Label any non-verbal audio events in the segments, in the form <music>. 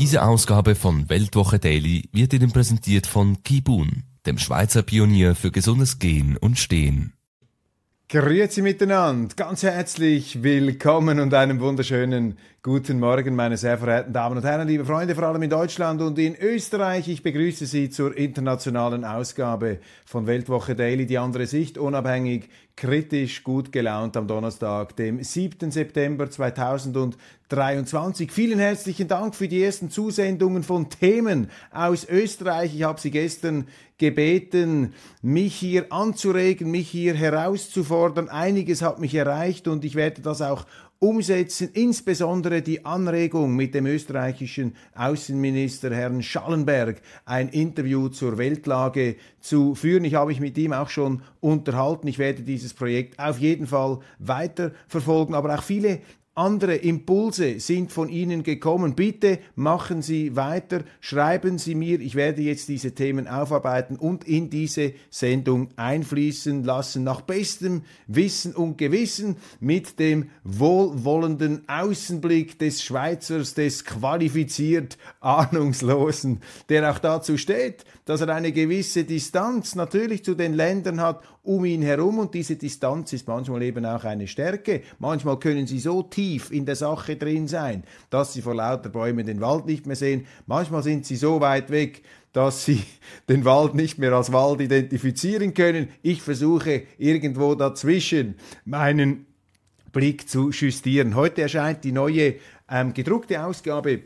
Diese Ausgabe von Weltwoche Daily wird Ihnen präsentiert von Kibun, dem Schweizer Pionier für gesundes Gehen und Stehen. Grüezi miteinander, ganz herzlich willkommen und einen wunderschönen guten Morgen, meine sehr verehrten Damen und Herren, liebe Freunde, vor allem in Deutschland und in Österreich. Ich begrüße Sie zur internationalen Ausgabe von Weltwoche Daily, die andere Sicht, unabhängig, kritisch, gut gelaunt am Donnerstag, dem 7. September 2023. Vielen herzlichen Dank für die ersten Zusendungen von Themen aus Österreich. Ich habe Sie gestern gebeten, mich hier anzuregen, mich hier herauszufordern. Einiges hat mich erreicht und ich werde das auch umsetzen, insbesondere die Anregung mit dem österreichischen Außenminister Herrn Schallenberg, ein Interview zur Weltlage zu führen. Ich habe mich mit ihm auch schon unterhalten. Ich werde dieses Projekt auf jeden Fall weiter verfolgen, aber auch viele andere Impulse sind von Ihnen gekommen. Bitte machen Sie weiter, schreiben Sie mir. Ich werde jetzt diese Themen aufarbeiten und in diese Sendung einfließen lassen, nach bestem Wissen und Gewissen, mit dem wohlwollenden Außenblick des Schweizers, des qualifiziert Ahnungslosen, der auch dazu steht, dass er eine gewisse Distanz natürlich zu den Ländern hat um ihn herum und diese Distanz ist manchmal eben auch eine Stärke. Manchmal können sie so tief in der Sache drin sein, dass sie vor lauter Bäumen den Wald nicht mehr sehen. Manchmal sind sie so weit weg, dass sie <laughs> den Wald nicht mehr als Wald identifizieren können. Ich versuche irgendwo dazwischen meinen Blick zu justieren. Heute erscheint die neue ähm, gedruckte Ausgabe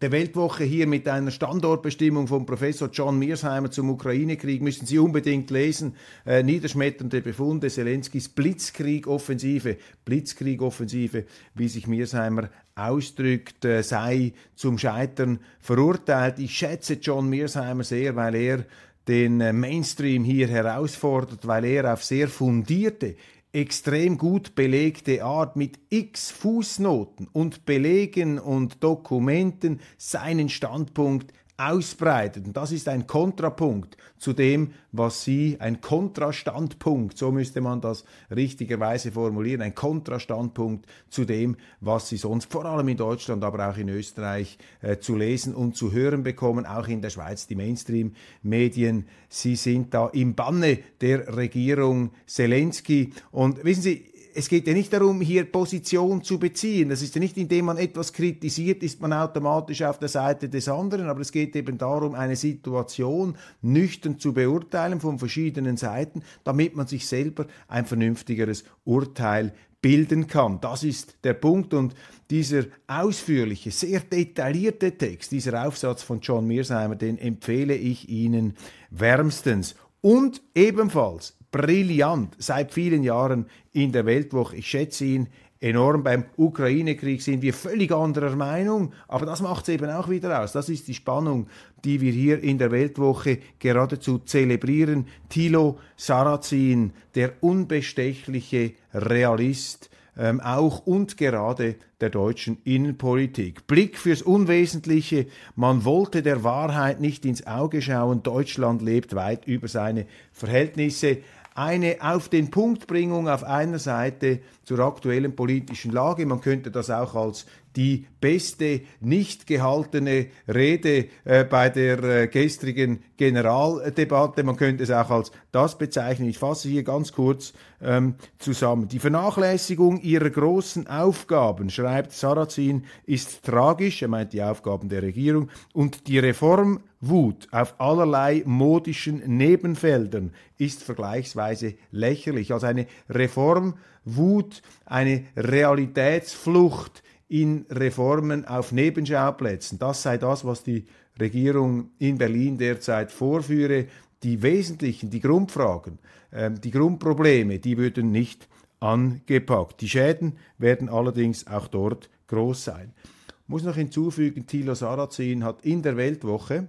der Weltwoche hier mit einer Standortbestimmung von Professor John Mearsheimer zum Ukraine-Krieg müssen Sie unbedingt lesen. Äh, niederschmetternde Befunde Zelenskis Blitzkrieg-Offensive, Blitzkrieg-Offensive, wie sich Mearsheimer ausdrückt, äh, sei zum Scheitern verurteilt. Ich schätze John Mearsheimer sehr, weil er den äh, Mainstream hier herausfordert, weil er auf sehr fundierte extrem gut belegte Art mit x Fußnoten und Belegen und Dokumenten seinen Standpunkt ausbreitet. Und das ist ein Kontrapunkt zu dem, was Sie, ein Kontrastandpunkt, so müsste man das richtigerweise formulieren, ein Kontrastandpunkt zu dem, was Sie sonst vor allem in Deutschland, aber auch in Österreich äh, zu lesen und zu hören bekommen, auch in der Schweiz, die Mainstream-Medien. Sie sind da im Banne der Regierung Zelensky. Und wissen Sie, es geht ja nicht darum, hier Position zu beziehen. Das ist ja nicht, indem man etwas kritisiert, ist man automatisch auf der Seite des anderen, aber es geht eben darum, eine Situation nüchtern zu beurteilen von verschiedenen Seiten, damit man sich selber ein vernünftigeres Urteil bilden kann. Das ist der Punkt und dieser ausführliche, sehr detaillierte Text, dieser Aufsatz von John Mearsheimer, den empfehle ich Ihnen wärmstens. Und ebenfalls brillant seit vielen Jahren in der Weltwoche. Ich schätze ihn enorm. Beim Ukraine-Krieg sind wir völlig anderer Meinung, aber das macht es eben auch wieder aus. Das ist die Spannung, die wir hier in der Weltwoche geradezu zelebrieren. Thilo Sarrazin, der unbestechliche Realist, ähm, auch und gerade der deutschen Innenpolitik. Blick fürs Unwesentliche. Man wollte der Wahrheit nicht ins Auge schauen. Deutschland lebt weit über seine Verhältnisse eine auf den Punktbringung auf einer Seite zur aktuellen politischen Lage. Man könnte das auch als die beste nicht gehaltene Rede äh, bei der äh, gestrigen Generaldebatte. Man könnte es auch als das bezeichnen. Ich fasse hier ganz kurz ähm, zusammen. Die Vernachlässigung ihrer großen Aufgaben, schreibt Sarrazin, ist tragisch. Er meint die Aufgaben der Regierung. Und die Reformwut auf allerlei modischen Nebenfeldern ist vergleichsweise lächerlich. Also eine Reformwut, eine Realitätsflucht in Reformen auf Nebenschauplätzen. Das sei das, was die Regierung in Berlin derzeit vorführe. die wesentlichen, die Grundfragen, ähm, die Grundprobleme, die würden nicht angepackt. Die Schäden werden allerdings auch dort groß sein. Ich muss noch hinzufügen, Thilo Sarrazin hat in der Weltwoche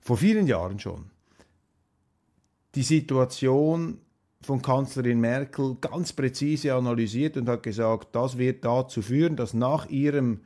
vor vielen Jahren schon die Situation von Kanzlerin Merkel ganz präzise analysiert und hat gesagt, das wird dazu führen, dass nach ihrem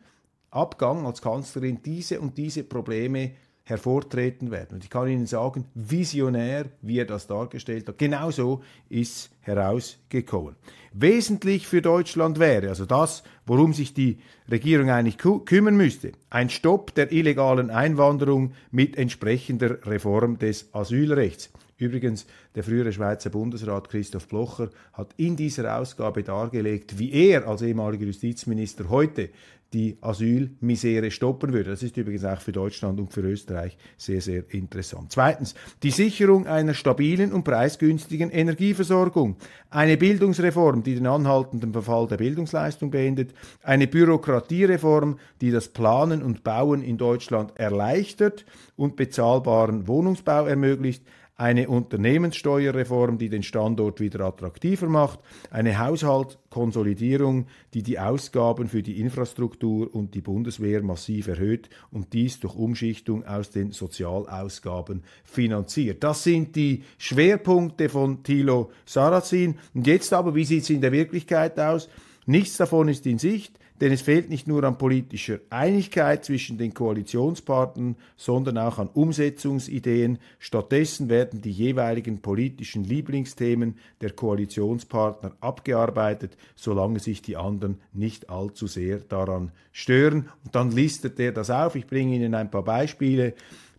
Abgang als Kanzlerin diese und diese Probleme hervortreten werden. Und ich kann Ihnen sagen, visionär, wie er das dargestellt hat, genauso ist herausgekommen. Wesentlich für Deutschland wäre, also das, worum sich die Regierung eigentlich kümmern müsste, ein Stopp der illegalen Einwanderung mit entsprechender Reform des Asylrechts. Übrigens, der frühere Schweizer Bundesrat Christoph Blocher hat in dieser Ausgabe dargelegt, wie er als ehemaliger Justizminister heute die Asylmisere stoppen würde. Das ist übrigens auch für Deutschland und für Österreich sehr, sehr interessant. Zweitens, die Sicherung einer stabilen und preisgünstigen Energieversorgung. Eine Bildungsreform, die den anhaltenden Verfall der Bildungsleistung beendet. Eine Bürokratiereform, die das Planen und Bauen in Deutschland erleichtert und bezahlbaren Wohnungsbau ermöglicht eine Unternehmenssteuerreform, die den Standort wieder attraktiver macht, eine Haushaltskonsolidierung, die die Ausgaben für die Infrastruktur und die Bundeswehr massiv erhöht und dies durch Umschichtung aus den Sozialausgaben finanziert. Das sind die Schwerpunkte von Thilo Sarrazin. Und jetzt aber, wie sieht es in der Wirklichkeit aus? Nichts davon ist in Sicht. Denn es fehlt nicht nur an politischer Einigkeit zwischen den Koalitionspartnern, sondern auch an Umsetzungsideen. Stattdessen werden die jeweiligen politischen Lieblingsthemen der Koalitionspartner abgearbeitet, solange sich die anderen nicht allzu sehr daran stören. Und dann listet er das auf. Ich bringe Ihnen ein paar Beispiele.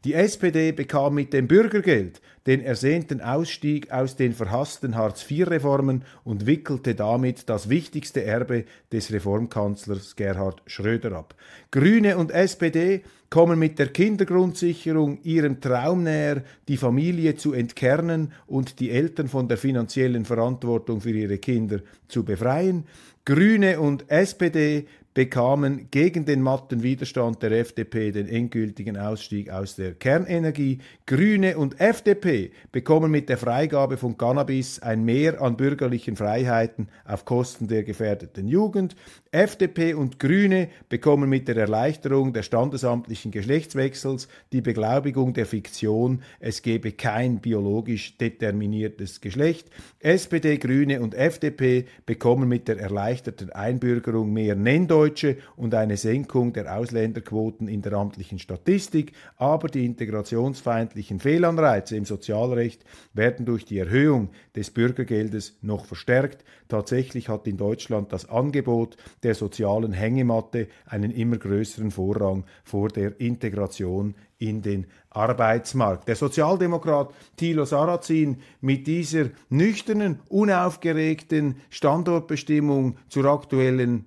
Die SPD bekam mit dem Bürgergeld den ersehnten Ausstieg aus den verhassten Hartz-IV-Reformen und wickelte damit das wichtigste Erbe des Reformkanzlers Gerhard Schröder ab. Grüne und SPD kommen mit der Kindergrundsicherung ihrem Traum näher, die Familie zu entkernen und die Eltern von der finanziellen Verantwortung für ihre Kinder zu befreien. Grüne und SPD bekamen gegen den matten Widerstand der FDP den endgültigen Ausstieg aus der Kernenergie. Grüne und FDP bekommen mit der Freigabe von Cannabis ein Mehr an bürgerlichen Freiheiten auf Kosten der gefährdeten Jugend. FDP und Grüne bekommen mit der Erleichterung der standesamtlichen Geschlechtswechsels die Beglaubigung der Fiktion, es gebe kein biologisch determiniertes Geschlecht. SPD, Grüne und FDP bekommen mit der erleichterten Einbürgerung mehr Nenndeutsche und eine Senkung der Ausländerquoten in der amtlichen Statistik, aber die integrationsfeindlichen Fehlanreize im Sozialrecht werden durch die Erhöhung des Bürgergeldes noch verstärkt. Tatsächlich hat in Deutschland das Angebot der sozialen Hängematte einen immer größeren Vorrang vor der Integration in den Arbeitsmarkt. Der Sozialdemokrat Thilo Sarrazin mit dieser nüchternen, unaufgeregten Standortbestimmung zur aktuellen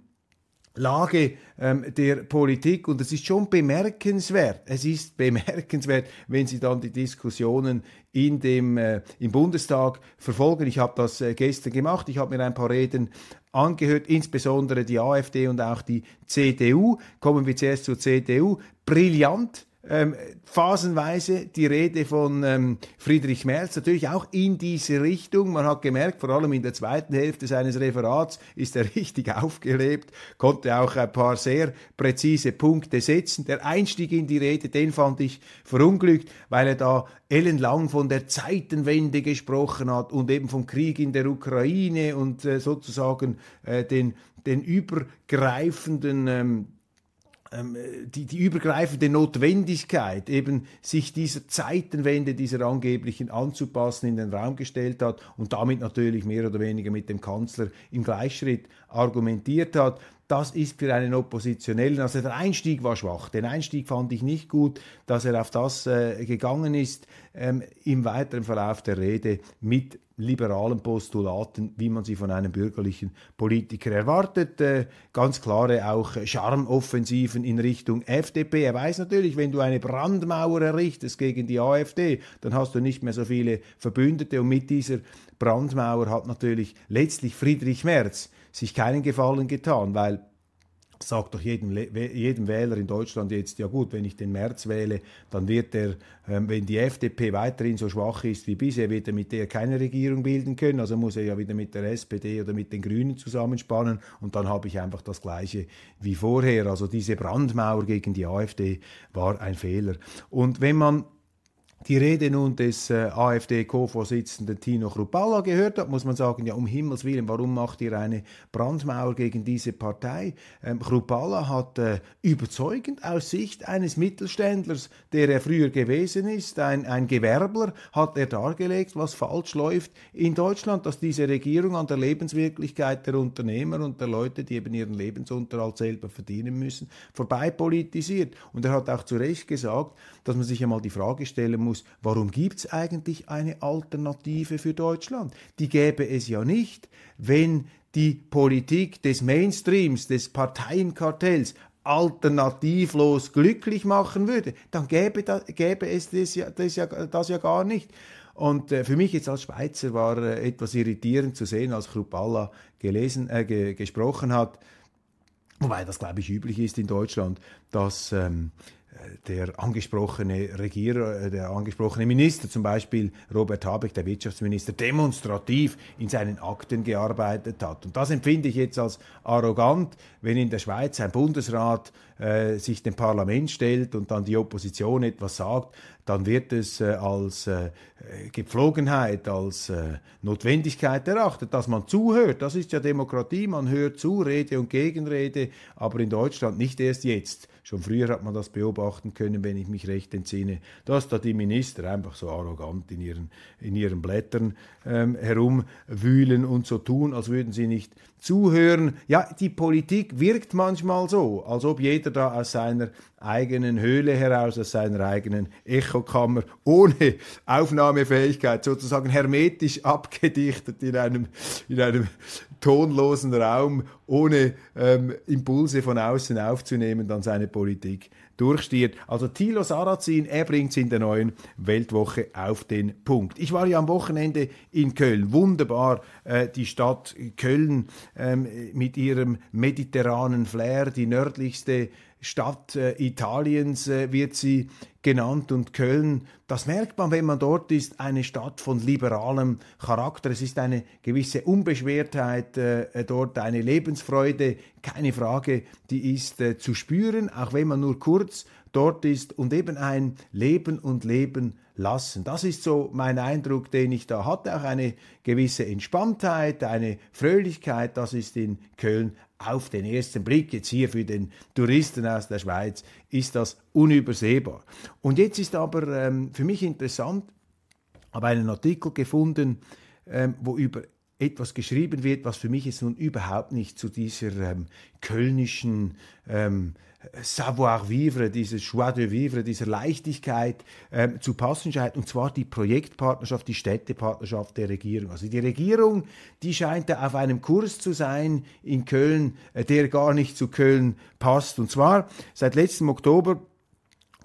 Lage ähm, der Politik und es ist schon bemerkenswert. Es ist <laughs> bemerkenswert, wenn Sie dann die Diskussionen in dem äh, im Bundestag verfolgen. Ich habe das äh, gestern gemacht. Ich habe mir ein paar Reden angehört, insbesondere die AfD und auch die CDU. Kommen wir zuerst zur CDU. Brillant ähm, phasenweise die Rede von ähm, Friedrich Merz natürlich auch in diese Richtung. Man hat gemerkt, vor allem in der zweiten Hälfte seines Referats ist er <laughs> richtig aufgelebt, konnte auch ein paar sehr präzise Punkte setzen. Der Einstieg in die Rede, den fand ich verunglückt, weil er da ellenlang von der Zeitenwende gesprochen hat und eben vom Krieg in der Ukraine und äh, sozusagen äh, den, den übergreifenden ähm, die, die übergreifende Notwendigkeit, eben sich dieser Zeitenwende, dieser angeblichen anzupassen, in den Raum gestellt hat und damit natürlich mehr oder weniger mit dem Kanzler im Gleichschritt argumentiert hat. Das ist für einen Oppositionellen, also der Einstieg war schwach. Den Einstieg fand ich nicht gut, dass er auf das äh, gegangen ist, ähm, im weiteren Verlauf der Rede mit liberalen Postulaten, wie man sie von einem bürgerlichen Politiker erwartet. Äh, ganz klare auch Charmoffensiven in Richtung FDP. Er weiß natürlich, wenn du eine Brandmauer errichtest gegen die AfD, dann hast du nicht mehr so viele Verbündete und mit dieser Brandmauer hat natürlich letztlich Friedrich Merz sich keinen Gefallen getan, weil sagt doch jedem, jedem Wähler in Deutschland jetzt, ja gut, wenn ich den März wähle, dann wird er, ähm, wenn die FDP weiterhin so schwach ist wie bisher, wird er mit der keine Regierung bilden können. Also muss er ja wieder mit der SPD oder mit den Grünen zusammenspannen und dann habe ich einfach das Gleiche wie vorher. Also diese Brandmauer gegen die AfD war ein Fehler. Und wenn man die Rede nun des äh, AfD-Co-Vorsitzenden Tino Chrupalla gehört hat, muss man sagen, ja um Himmels Willen, warum macht ihr eine Brandmauer gegen diese Partei? Ähm, Chrupalla hat äh, überzeugend aus Sicht eines Mittelständlers, der er früher gewesen ist, ein, ein Gewerbler, hat er dargelegt, was falsch läuft in Deutschland, dass diese Regierung an der Lebenswirklichkeit der Unternehmer und der Leute, die eben ihren Lebensunterhalt selber verdienen müssen, vorbei politisiert. Und er hat auch zu Recht gesagt, dass man sich einmal die Frage stellen muss, muss, warum gibt es eigentlich eine Alternative für Deutschland? Die gäbe es ja nicht, wenn die Politik des Mainstreams, des Parteienkartells alternativlos glücklich machen würde, dann gäbe, da, gäbe es das ja, das, ja, das ja gar nicht. Und äh, für mich jetzt als Schweizer war äh, etwas irritierend zu sehen, als Krupalla gelesen, äh, ge gesprochen hat, wobei das glaube ich üblich ist in Deutschland, dass ähm, der angesprochene Regierer, äh, der angesprochene Minister, zum Beispiel Robert Habeck, der Wirtschaftsminister, demonstrativ in seinen Akten gearbeitet hat. Und das empfinde ich jetzt als arrogant, wenn in der Schweiz ein Bundesrat äh, sich dem Parlament stellt und dann die Opposition etwas sagt, dann wird es äh, als äh, Gepflogenheit, als äh, Notwendigkeit erachtet, dass man zuhört. Das ist ja Demokratie, man hört zu, Rede und Gegenrede, aber in Deutschland nicht erst jetzt. Schon früher hat man das beobachten können, wenn ich mich recht entsinne, dass da die Minister einfach so arrogant in ihren, in ihren Blättern ähm, herumwühlen und so tun, als würden sie nicht zuhören. Ja, die Politik wirkt manchmal so, als ob jeder da aus seiner eigenen Höhle heraus, aus seiner eigenen Echokammer, ohne Aufnahmefähigkeit, sozusagen hermetisch abgedichtet in einem, in einem tonlosen Raum, ohne ähm, Impulse von außen aufzunehmen, dann seine Politik durchstiert. Also Thilo Sarrazin, er bringt es in der neuen Weltwoche auf den Punkt. Ich war ja am Wochenende in Köln. Wunderbar, äh, die Stadt Köln ähm, mit ihrem mediterranen Flair, die nördlichste Stadt äh, Italiens äh, wird sie genannt und Köln, das merkt man, wenn man dort ist, eine Stadt von liberalem Charakter. Es ist eine gewisse Unbeschwertheit äh, dort, eine Lebensfreude, keine Frage, die ist äh, zu spüren, auch wenn man nur kurz dort ist und eben ein Leben und Leben lassen. Das ist so mein Eindruck, den ich da hatte. Auch eine gewisse Entspanntheit, eine Fröhlichkeit, das ist in Köln auf den ersten Blick, jetzt hier für den Touristen aus der Schweiz, ist das unübersehbar. Und jetzt ist aber ähm, für mich interessant, habe einen Artikel gefunden, ähm, wo über etwas geschrieben wird, was für mich jetzt nun überhaupt nicht zu dieser ähm, kölnischen ähm, Savoir-vivre, dieses Joie de vivre, dieser Leichtigkeit ähm, zu passen scheint, und zwar die Projektpartnerschaft, die Städtepartnerschaft der Regierung. Also die Regierung, die scheint da auf einem Kurs zu sein in Köln, äh, der gar nicht zu Köln passt. Und zwar seit letztem Oktober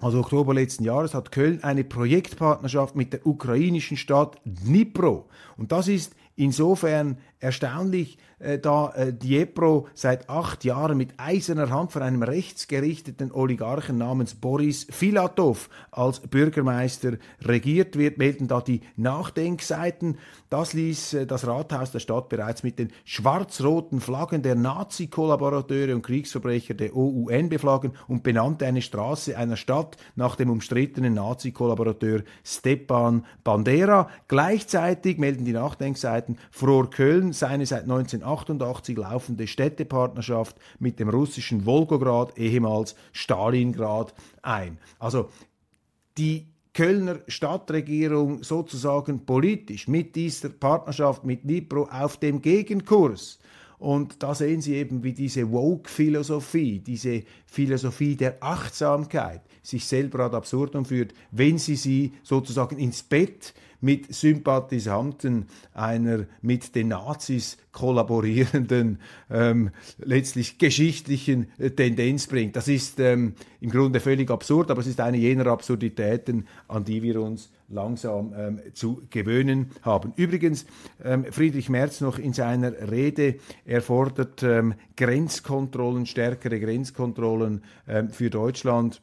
also Oktober letzten Jahres hat Köln eine Projektpartnerschaft mit der ukrainischen Stadt Dnipro. Und das ist insofern erstaunlich, äh, da äh, Dnipro seit acht Jahren mit eiserner Hand von einem rechtsgerichteten Oligarchen namens Boris Filatov als Bürgermeister regiert wird, melden da die Nachdenkseiten. Das ließ äh, das Rathaus der Stadt bereits mit den schwarz-roten Flaggen der Nazi-Kollaborateure und Kriegsverbrecher der OUN beflaggen und benannte eine Straße einer Stadt nach dem umstrittenen Nazi-Kollaborateur Stepan Bandera. Gleichzeitig melden die Nachdenkseiten, fror Köln seine seit 1988 laufende Städtepartnerschaft mit dem russischen Wolgograd, ehemals Stalingrad, ein. Also die Kölner Stadtregierung sozusagen politisch mit dieser Partnerschaft mit Nipro auf dem Gegenkurs. Und da sehen Sie eben, wie diese Woke-Philosophie, diese Philosophie der Achtsamkeit sich selber ad absurdum führt, wenn Sie sie sozusagen ins Bett mit Sympathisanten einer mit den Nazis kollaborierenden, ähm, letztlich geschichtlichen äh, Tendenz bringt. Das ist ähm, im Grunde völlig absurd, aber es ist eine jener Absurditäten, an die wir uns langsam ähm, zu gewöhnen haben. Übrigens, ähm, Friedrich Merz noch in seiner Rede, er fordert ähm, Grenzkontrollen, stärkere Grenzkontrollen ähm, für Deutschland.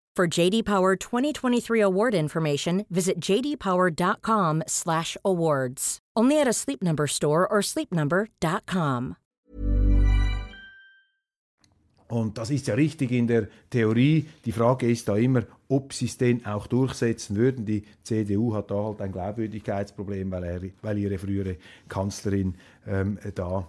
For JD Power 2023 award information, visit jdpower.com/awards. Only at a Sleep Number store or sleepnumber.com. Und das ist ja richtig in der Theorie. Die Frage ist da immer, ob sie es denn auch durchsetzen würden. Die CDU hat da halt ein Glaubwürdigkeitsproblem, weil, er, weil ihre frühere Kanzlerin ähm, da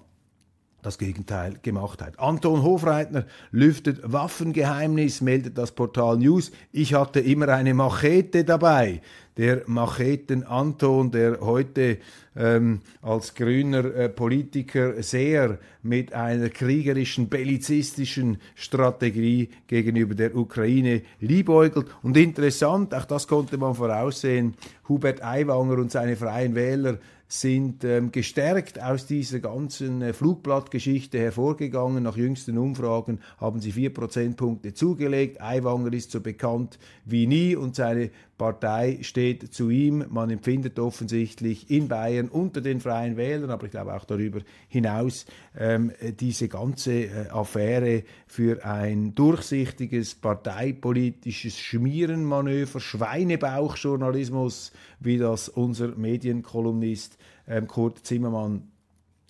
das Gegenteil gemacht hat. Anton Hofreitner lüftet Waffengeheimnis, meldet das Portal News. Ich hatte immer eine Machete dabei. Der Macheten Anton, der heute ähm, als grüner äh, Politiker sehr mit einer kriegerischen, bellizistischen Strategie gegenüber der Ukraine liebäugelt. Und interessant, auch das konnte man voraussehen, Hubert Aiwanger und seine Freien Wähler sind ähm, gestärkt aus dieser ganzen äh, Flugblattgeschichte hervorgegangen. Nach jüngsten Umfragen haben sie vier Prozentpunkte zugelegt. Aiwanger ist so bekannt wie nie und seine Partei steht zu ihm. Man empfindet offensichtlich in Bayern unter den Freien Wählern, aber ich glaube auch darüber hinaus, ähm, diese ganze äh, Affäre für ein durchsichtiges parteipolitisches Schmierenmanöver, Schweinebauchjournalismus, wie das unser Medienkolumnist ähm, Kurt Zimmermann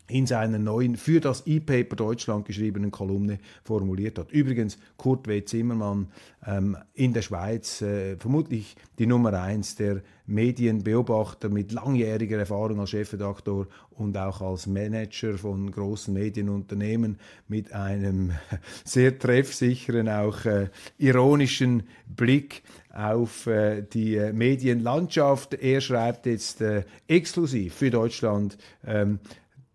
in seiner neuen für das E-Paper Deutschland geschriebenen Kolumne formuliert hat. Übrigens, Kurt W. Zimmermann ähm, in der Schweiz äh, vermutlich die Nummer eins der Medienbeobachter mit langjähriger Erfahrung als Chefredaktor und auch als Manager von großen Medienunternehmen mit einem <laughs> sehr treffsicheren, auch äh, ironischen Blick auf äh, die äh, Medienlandschaft. Er schreibt jetzt äh, exklusiv für Deutschland ähm,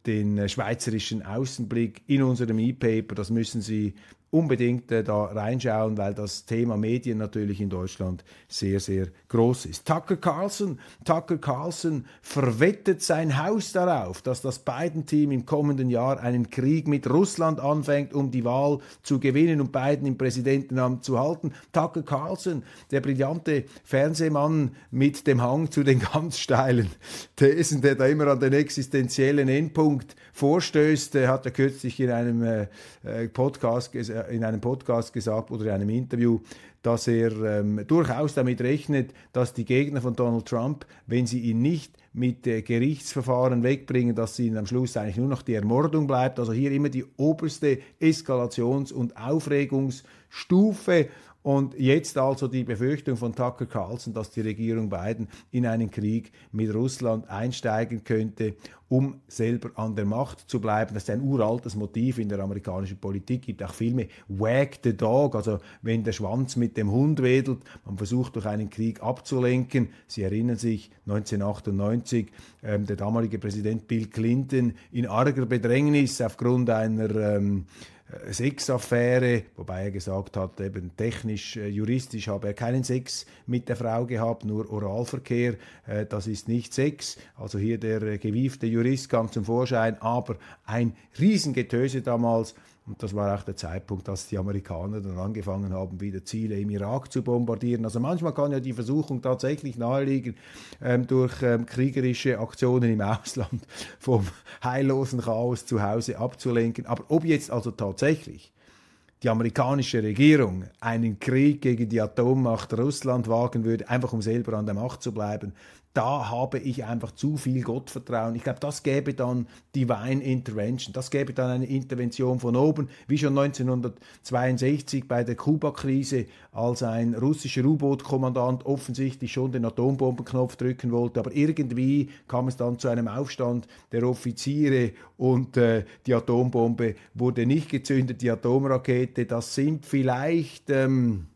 den äh, schweizerischen Außenblick in unserem E-Paper. Das müssen Sie unbedingt äh, da reinschauen, weil das Thema Medien natürlich in Deutschland sehr, sehr groß ist. Tucker Carlson, Tucker Carlson verwettet sein Haus darauf, dass das Biden-Team im kommenden Jahr einen Krieg mit Russland anfängt, um die Wahl zu gewinnen und Biden im Präsidentenamt zu halten. Tucker Carlson, der brillante Fernsehmann mit dem Hang zu den <laughs> ganz steilen Thesen, der da immer an den existenziellen Endpunkt vorstößt, der hat er kürzlich in einem äh, äh Podcast gesagt, äh, in einem Podcast gesagt oder in einem Interview, dass er ähm, durchaus damit rechnet, dass die Gegner von Donald Trump, wenn sie ihn nicht mit äh, Gerichtsverfahren wegbringen, dass ihnen am Schluss eigentlich nur noch die Ermordung bleibt. Also hier immer die oberste Eskalations- und Aufregungsstufe. Und jetzt also die Befürchtung von Tucker Carlson, dass die Regierung Biden in einen Krieg mit Russland einsteigen könnte, um selber an der Macht zu bleiben. Das ist ein uraltes Motiv in der amerikanischen Politik. Es gibt auch Filme Wag the Dog, also wenn der Schwanz mit dem Hund wedelt. Man versucht durch einen Krieg abzulenken. Sie erinnern sich 1998 ähm, der damalige Präsident Bill Clinton in arger Bedrängnis aufgrund einer ähm, äh, Sexaffäre, wobei er gesagt hat, eben technisch, äh, juristisch habe er keinen Sex mit der Frau gehabt, nur Oralverkehr, äh, das ist nicht Sex. Also hier der gewiefte Jurist kam zum Vorschein, aber ein Riesengetöse damals Und das war auch der Zeitpunkt, als die Amerikaner dann angefangen haben, wieder Ziele im Irak zu bombardieren. Also manchmal kann ja die Versuchung tatsächlich naheliegen, ähm, durch ähm, kriegerische Aktionen im Ausland <laughs> vom heillosen Chaos zu Hause abzulenken. Aber ob jetzt also tatsächlich die amerikanische Regierung einen Krieg gegen die Atommacht Russland wagen würde, einfach um selber an der Macht zu bleiben, da habe ich einfach zu viel Gottvertrauen. Ich glaube, das gäbe dann Divine Intervention, das gäbe dann eine Intervention von oben, wie schon 1962 bei der Kuba-Krise, als ein russischer U-Boot-Kommandant offensichtlich schon den Atombombenknopf drücken wollte, aber irgendwie kam es dann zu einem Aufstand der Offiziere und äh, die Atombombe wurde nicht gezündet, die Atomrakete, das sind vielleicht... Ähm,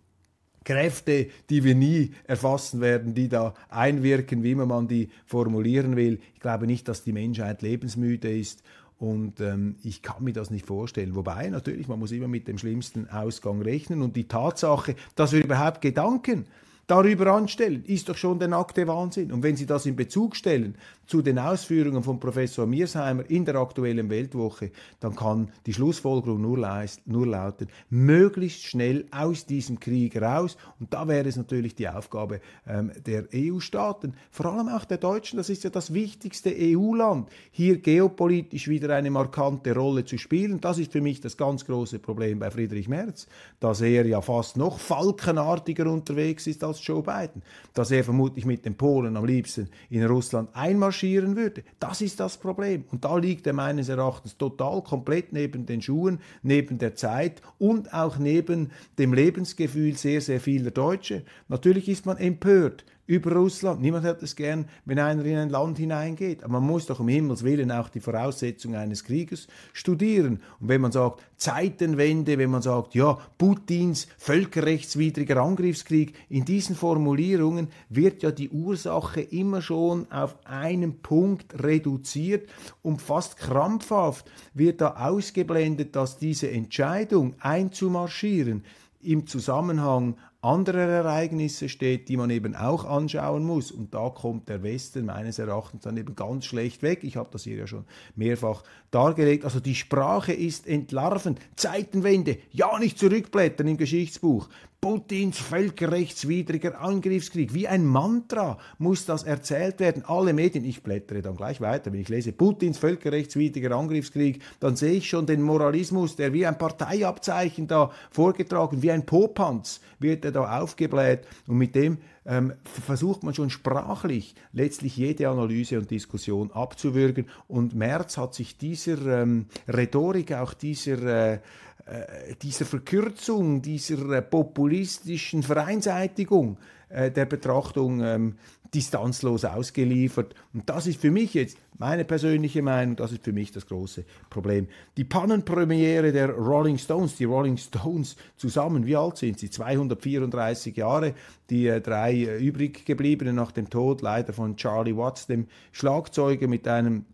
Kräfte, die wir nie erfassen werden, die da einwirken, wie immer man die formulieren will. Ich glaube nicht, dass die Menschheit lebensmüde ist und ähm, ich kann mir das nicht vorstellen. Wobei natürlich, man muss immer mit dem schlimmsten Ausgang rechnen und die Tatsache, dass wir überhaupt Gedanken darüber anstellen, ist doch schon der nackte Wahnsinn. Und wenn Sie das in Bezug stellen zu den Ausführungen von Professor Miersheimer in der aktuellen Weltwoche, dann kann die Schlussfolgerung nur, nur lauten, möglichst schnell aus diesem Krieg raus. Und da wäre es natürlich die Aufgabe ähm, der EU-Staaten, vor allem auch der Deutschen, das ist ja das wichtigste EU-Land, hier geopolitisch wieder eine markante Rolle zu spielen. Das ist für mich das ganz große Problem bei Friedrich Merz, dass er ja fast noch falkenartiger unterwegs ist als Joe Biden, dass er vermutlich mit den Polen am liebsten in Russland einmarschieren würde. Das ist das Problem. Und da liegt er meines Erachtens total komplett neben den Schuhen, neben der Zeit und auch neben dem Lebensgefühl sehr, sehr vieler Deutsche. Natürlich ist man empört über Russland. Niemand hat es gern, wenn einer in ein Land hineingeht. Aber man muss doch um Himmels Willen auch die Voraussetzungen eines Krieges studieren. Und wenn man sagt, Zeitenwende, wenn man sagt, ja, Putins völkerrechtswidriger Angriffskrieg, in diesen Formulierungen wird ja die Ursache immer schon auf einen Punkt reduziert und fast krampfhaft wird da ausgeblendet, dass diese Entscheidung einzumarschieren im Zusammenhang anderer Ereignisse steht, die man eben auch anschauen muss. Und da kommt der Westen meines Erachtens dann eben ganz schlecht weg. Ich habe das hier ja schon mehrfach dargelegt. Also die Sprache ist entlarvend. Zeitenwende, ja nicht zurückblättern im Geschichtsbuch. Putins völkerrechtswidriger Angriffskrieg. Wie ein Mantra muss das erzählt werden. Alle Medien, ich blättere dann gleich weiter, wenn ich lese Putins völkerrechtswidriger Angriffskrieg, dann sehe ich schon den Moralismus, der wie ein Parteiabzeichen da vorgetragen, wie ein Popanz wird er da aufgebläht und mit dem ähm, versucht man schon sprachlich letztlich jede Analyse und Diskussion abzuwürgen. Und Merz hat sich dieser ähm, Rhetorik, auch dieser äh, äh, dieser Verkürzung, dieser äh, populistischen Vereinseitigung äh, der Betrachtung ähm, distanzlos ausgeliefert. Und das ist für mich jetzt meine persönliche Meinung, das ist für mich das große Problem. Die Pannenpremiere der Rolling Stones, die Rolling Stones zusammen, wie alt sind sie? 234 Jahre. Die äh, drei äh, übrig gebliebenen nach dem Tod leider von Charlie Watts, dem Schlagzeuger mit einem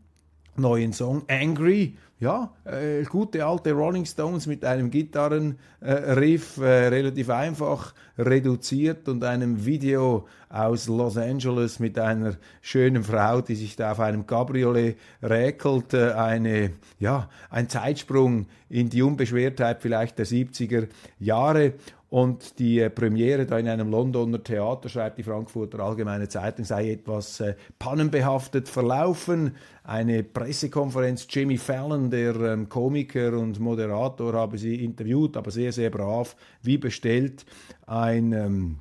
neuen Song Angry ja, äh, gute alte Rolling Stones mit einem Gitarrenriff, äh, relativ einfach reduziert und einem Video aus Los Angeles mit einer schönen Frau, die sich da auf einem Cabriolet räkelt, äh, eine, ja, ein Zeitsprung in die Unbeschwertheit vielleicht der 70er Jahre. Und die äh, Premiere da in einem Londoner Theater, schreibt die Frankfurter Allgemeine Zeitung, sei etwas äh, pannenbehaftet verlaufen. Eine Pressekonferenz, Jimmy Fallon, der ähm, Komiker und Moderator, habe sie interviewt, aber sehr, sehr brav, wie bestellt. Ein ähm,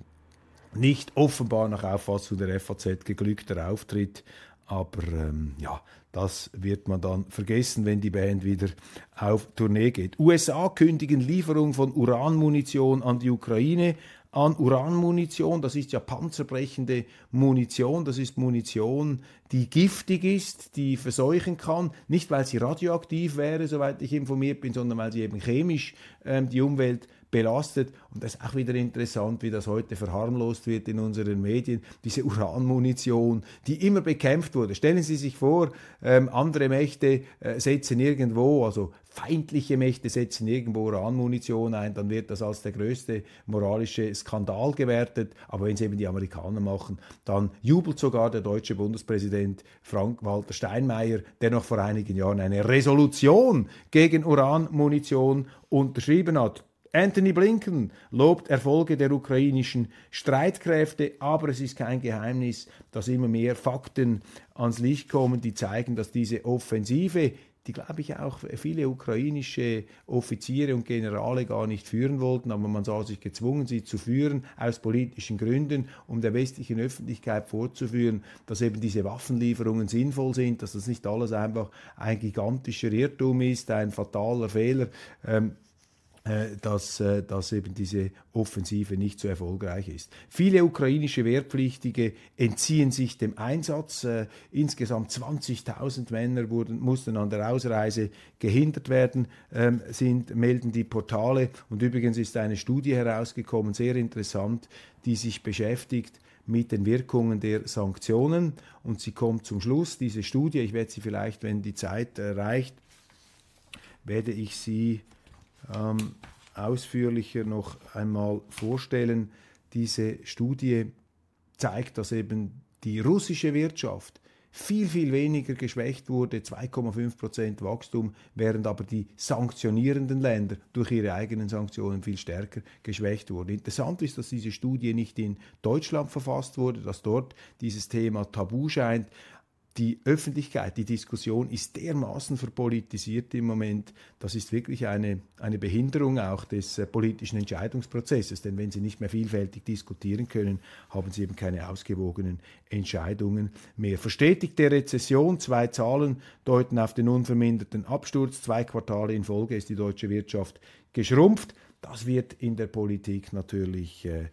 nicht offenbar nach Auffassung der FAZ geglückter Auftritt. Aber ähm, ja, das wird man dann vergessen, wenn die Band wieder auf Tournee geht. USA kündigen Lieferung von Uranmunition an die Ukraine an Uranmunition. Das ist ja panzerbrechende Munition. Das ist Munition, die giftig ist, die verseuchen kann. Nicht, weil sie radioaktiv wäre, soweit ich informiert bin, sondern weil sie eben chemisch ähm, die Umwelt belastet. Und das ist auch wieder interessant, wie das heute verharmlost wird in unseren Medien. Diese Uranmunition, die immer bekämpft wurde. Stellen Sie sich vor, ähm, andere Mächte äh, setzen irgendwo, also feindliche Mächte setzen irgendwo Uranmunition ein, dann wird das als der größte moralische Skandal gewertet. Aber wenn es eben die Amerikaner machen, dann jubelt sogar der deutsche Bundespräsident Frank-Walter Steinmeier, der noch vor einigen Jahren eine Resolution gegen Uranmunition unterschrieben hat. Anthony Blinken lobt Erfolge der ukrainischen Streitkräfte, aber es ist kein Geheimnis, dass immer mehr Fakten ans Licht kommen, die zeigen, dass diese Offensive die, glaube ich, auch viele ukrainische Offiziere und Generale gar nicht führen wollten, aber man sah sich gezwungen, sie zu führen, aus politischen Gründen, um der westlichen Öffentlichkeit vorzuführen, dass eben diese Waffenlieferungen sinnvoll sind, dass das nicht alles einfach ein gigantischer Irrtum ist, ein fataler Fehler. Ähm, äh, dass, äh, dass eben diese Offensive nicht so erfolgreich ist. Viele ukrainische Wehrpflichtige entziehen sich dem Einsatz. Äh, insgesamt 20.000 Männer wurden, mussten an der Ausreise gehindert werden, ähm, sind, melden die Portale. Und übrigens ist eine Studie herausgekommen, sehr interessant, die sich beschäftigt mit den Wirkungen der Sanktionen. Und sie kommt zum Schluss, diese Studie, ich werde sie vielleicht, wenn die Zeit reicht, werde ich sie ähm, ausführlicher noch einmal vorstellen. Diese Studie zeigt, dass eben die russische Wirtschaft viel, viel weniger geschwächt wurde, 2,5 Prozent Wachstum, während aber die sanktionierenden Länder durch ihre eigenen Sanktionen viel stärker geschwächt wurden. Interessant ist, dass diese Studie nicht in Deutschland verfasst wurde, dass dort dieses Thema tabu scheint die Öffentlichkeit, die Diskussion ist dermaßen verpolitisiert im Moment, das ist wirklich eine, eine Behinderung auch des äh, politischen Entscheidungsprozesses. Denn wenn Sie nicht mehr vielfältig diskutieren können, haben Sie eben keine ausgewogenen Entscheidungen mehr. Verstetigte Rezession, zwei Zahlen deuten auf den unverminderten Absturz. Zwei Quartale in Folge ist die deutsche Wirtschaft geschrumpft. Das wird in der Politik natürlich äh, äh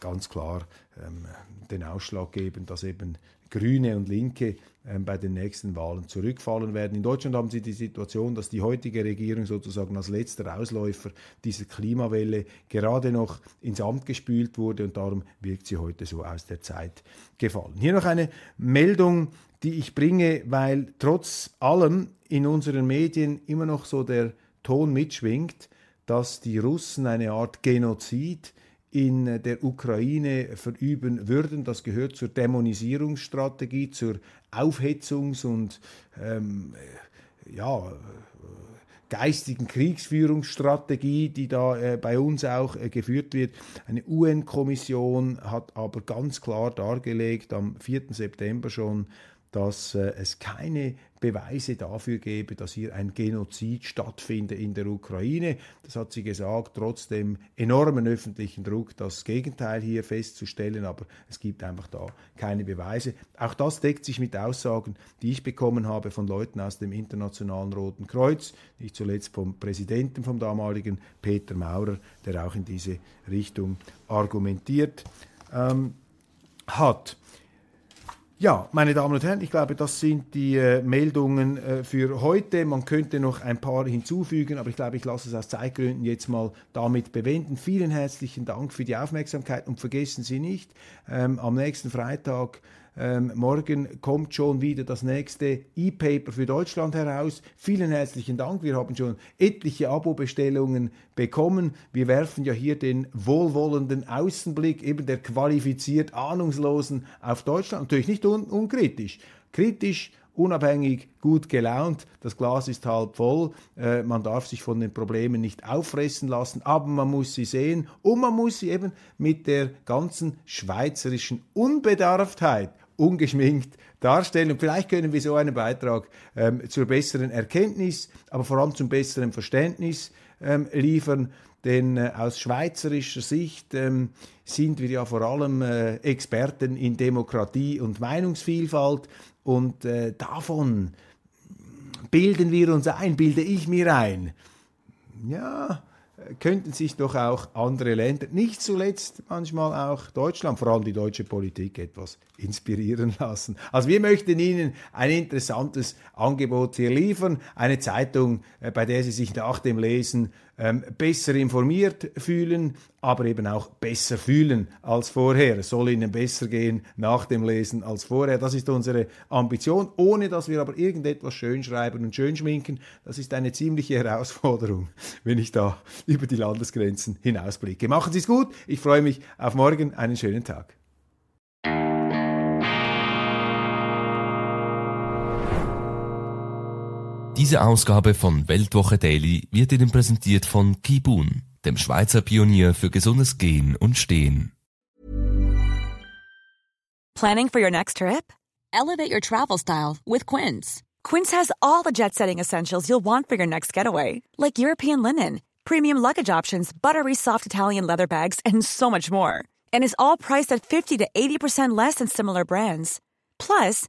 ganz klar ähm, den Ausschlag geben, dass eben Grüne und Linke ähm, bei den nächsten Wahlen zurückfallen werden. In Deutschland haben Sie die Situation, dass die heutige Regierung sozusagen als letzter Ausläufer dieser Klimawelle gerade noch ins Amt gespült wurde und darum wirkt sie heute so aus der Zeit gefallen. Hier noch eine Meldung, die ich bringe, weil trotz allem in unseren Medien immer noch so der Ton mitschwingt, dass die Russen eine Art Genozid in der Ukraine verüben würden. Das gehört zur Dämonisierungsstrategie, zur Aufhetzungs- und ähm, ja, geistigen Kriegsführungsstrategie, die da äh, bei uns auch äh, geführt wird. Eine UN-Kommission hat aber ganz klar dargelegt, am 4. September schon, dass äh, es keine Beweise dafür gebe, dass hier ein Genozid stattfinde in der Ukraine. Das hat sie gesagt, trotz dem enormen öffentlichen Druck, das Gegenteil hier festzustellen, aber es gibt einfach da keine Beweise. Auch das deckt sich mit Aussagen, die ich bekommen habe von Leuten aus dem Internationalen Roten Kreuz, nicht zuletzt vom Präsidenten, vom damaligen Peter Maurer, der auch in diese Richtung argumentiert ähm, hat. Ja, meine Damen und Herren, ich glaube, das sind die äh, Meldungen äh, für heute. Man könnte noch ein paar hinzufügen, aber ich glaube, ich lasse es aus Zeitgründen jetzt mal damit bewenden. Vielen herzlichen Dank für die Aufmerksamkeit und vergessen Sie nicht, ähm, am nächsten Freitag ähm, morgen kommt schon wieder das nächste E-Paper für Deutschland heraus. Vielen herzlichen Dank. Wir haben schon etliche Abo-Bestellungen bekommen. Wir werfen ja hier den wohlwollenden Außenblick eben der qualifiziert Ahnungslosen auf Deutschland. Natürlich nicht un unkritisch. Kritisch unabhängig, gut gelaunt. Das Glas ist halb voll. Äh, man darf sich von den Problemen nicht auffressen lassen, aber man muss sie sehen und man muss sie eben mit der ganzen schweizerischen Unbedarftheit ungeschminkt darstellen. Und vielleicht können wir so einen Beitrag ähm, zur besseren Erkenntnis, aber vor allem zum besseren Verständnis ähm, liefern. Denn äh, aus schweizerischer Sicht ähm, sind wir ja vor allem äh, Experten in Demokratie und Meinungsvielfalt. Und äh, davon bilden wir uns ein, bilde ich mir ein. Ja, könnten sich doch auch andere Länder, nicht zuletzt manchmal auch Deutschland, vor allem die deutsche Politik, etwas inspirieren <laughs> lassen. Also wir möchten Ihnen ein interessantes Angebot hier liefern, eine Zeitung, äh, bei der Sie sich nach dem Lesen ähm, besser informiert fühlen, aber eben auch besser fühlen als vorher. Es soll ihnen besser gehen nach dem Lesen als vorher. Das ist unsere Ambition, ohne dass wir aber irgendetwas schön schreiben und schön schminken. Das ist eine ziemliche Herausforderung, wenn ich da über die Landesgrenzen hinausblicke. Machen Sie es gut. Ich freue mich auf morgen. Einen schönen Tag. Diese Ausgabe von Weltwoche Daily wird Ihnen präsentiert von Kibun, dem Schweizer Pionier für gesundes Gehen und Stehen. Planning for your next trip? Elevate your travel style with Quince. Quince has all the jet-setting essentials you'll want for your next getaway, like European linen, premium luggage options, buttery soft Italian leather bags, and so much more. And is all priced at 50 to 80% less than similar brands. Plus,